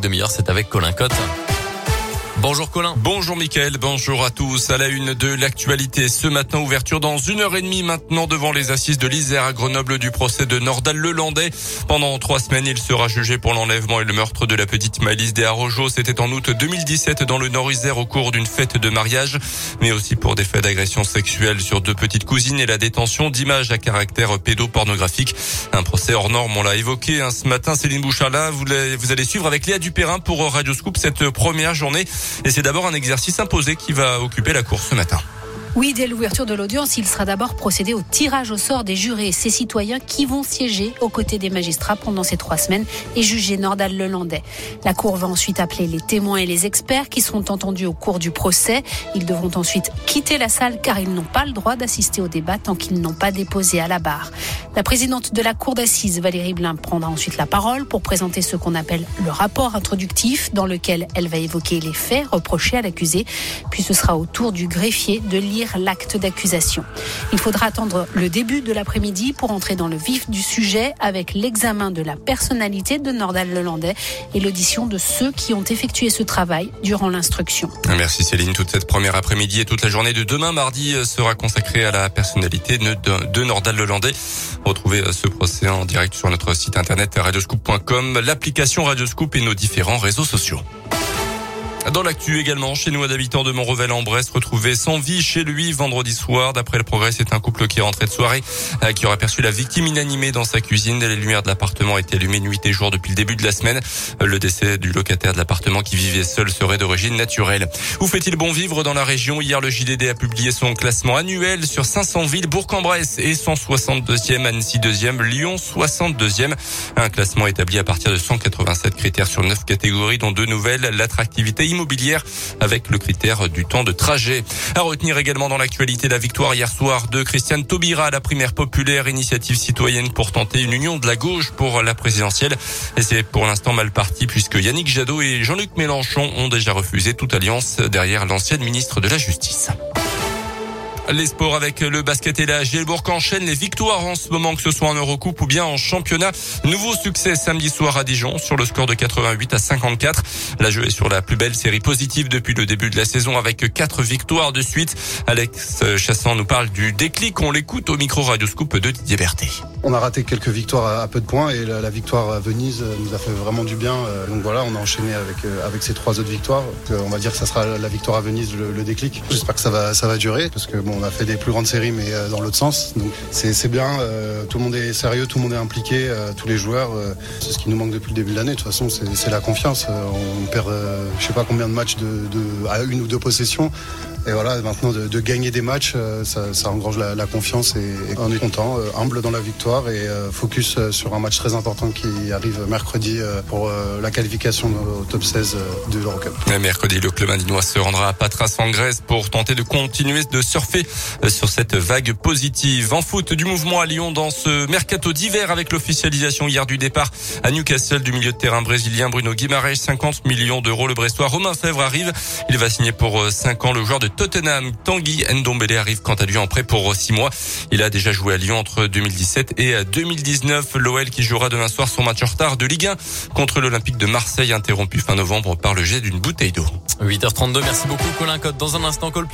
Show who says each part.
Speaker 1: Demi-heure, c'est avec Colin Cotte. Bonjour Colin.
Speaker 2: Bonjour Mickaël, bonjour à tous. À la une de l'actualité ce matin, ouverture dans une heure et demie maintenant devant les assises de l'Isère à Grenoble du procès de Nordal Lelandais. Pendant trois semaines, il sera jugé pour l'enlèvement et le meurtre de la petite Malice des Arrojos. C'était en août 2017 dans le Nord-Isère au cours d'une fête de mariage, mais aussi pour des faits d'agression sexuelle sur deux petites cousines et la détention d'images à caractère pédopornographique. Un procès hors norme, on l'a évoqué hein, ce matin. Céline Bouchala, vous, allez suivre avec Léa Dupérin pour Radio Scoop cette première journée. Et c'est d'abord un exercice imposé qui va occuper la cour ce matin.
Speaker 3: Oui, dès l'ouverture de l'audience, il sera d'abord procédé au tirage au sort des jurés, ces citoyens qui vont siéger aux côtés des magistrats pendant ces trois semaines et juger Nordal Lelandais. La Cour va ensuite appeler les témoins et les experts qui seront entendus au cours du procès. Ils devront ensuite quitter la salle car ils n'ont pas le droit d'assister au débat tant qu'ils n'ont pas déposé à la barre. La présidente de la Cour d'assises, Valérie Blin, prendra ensuite la parole pour présenter ce qu'on appelle le rapport introductif dans lequel elle va évoquer les faits reprochés à l'accusé. Puis ce sera au tour du greffier de lire l'acte d'accusation. Il faudra attendre le début de l'après-midi pour entrer dans le vif du sujet avec l'examen de la personnalité de Nordal Lelandais et l'audition de ceux qui ont effectué ce travail durant l'instruction.
Speaker 2: Merci Céline. Toute cette première après-midi et toute la journée de demain mardi euh, sera consacrée à la personnalité de Nordal Lelandais. Retrouvez euh, ce procès en direct sur notre site internet radioscoop.com, l'application Radioscoop et nos différents réseaux sociaux. Dans l'actu également, chez nous, un habitant de Montrevel en Brest retrouvé sans vie chez lui vendredi soir. D'après le progrès, c'est un couple qui est rentré de soirée, euh, qui aurait perçu la victime inanimée dans sa cuisine. Les lumières de l'appartement étaient allumées nuit et jour depuis le début de la semaine. Le décès du locataire de l'appartement qui vivait seul serait d'origine naturelle. Où fait-il bon vivre dans la région? Hier, le JDD a publié son classement annuel sur 500 villes. Bourg-en-Bresse et 162e, Annecy 2e, Lyon 62e. Un classement établi à partir de 187 critères sur 9 catégories, dont deux nouvelles, l'attractivité avec le critère du temps de trajet. À retenir également dans l'actualité la victoire hier soir de Christiane Taubira à la primaire populaire, initiative citoyenne pour tenter une union de la gauche pour la présidentielle. Et c'est pour l'instant mal parti puisque Yannick Jadot et Jean-Luc Mélenchon ont déjà refusé toute alliance derrière l'ancienne ministre de la Justice. Les sports avec le basket et la Gielbourg enchaînent les victoires en ce moment, que ce soit en Eurocoupe ou bien en championnat. Nouveau succès samedi soir à Dijon sur le score de 88 à 54. La jeu est sur la plus belle série positive depuis le début de la saison avec quatre victoires de suite. Alex Chassan nous parle du déclic. On l'écoute au micro Radio Scoop de Didier Berthet.
Speaker 4: On a raté quelques victoires à peu de points et la, victoire à Venise nous a fait vraiment du bien. Donc voilà, on a enchaîné avec, avec ces trois autres victoires. On va dire que ça sera la victoire à Venise le, le déclic. J'espère que ça va, ça va durer parce que bon, on a fait des plus grandes séries, mais euh, dans l'autre sens. Donc c'est bien. Euh, tout le monde est sérieux, tout le monde est impliqué, euh, tous les joueurs. c'est ce qui nous manque depuis le début de l'année. De toute façon, c'est la confiance. on perd, je sais pas combien de matchs de, à une ou deux possessions. Et voilà, maintenant de, gagner des matchs, euh, ça, engrange la, confiance et, on est content, humble dans la victoire et focus sur un match très important qui arrive mercredi pour la qualification au top 16 de l'Eurocup.
Speaker 2: Mercredi, le club indinois se rendra à Patras en Grèce pour tenter de continuer de surfer sur cette vague positive. En foot, du mouvement à Lyon dans ce mercato d'hiver avec l'officialisation hier du départ à Newcastle du milieu de terrain brésilien Bruno Guimaraes, 50 millions d'euros. Le Brestois Romain Fèvre arrive. Il va signer pour 5 ans le joueur de Tottenham. Tanguy Ndombele arrive quant à lui en prêt pour 6 mois. Il a déjà joué à Lyon entre 2017 et 2019. L'OL qui jouera demain soir son match en retard de Ligue 1 contre l'Olympique de Marseille interrompu fin novembre par le jet d'une bouteille d'eau.
Speaker 1: 8h32, merci beaucoup Colin Cotte. Dans un instant,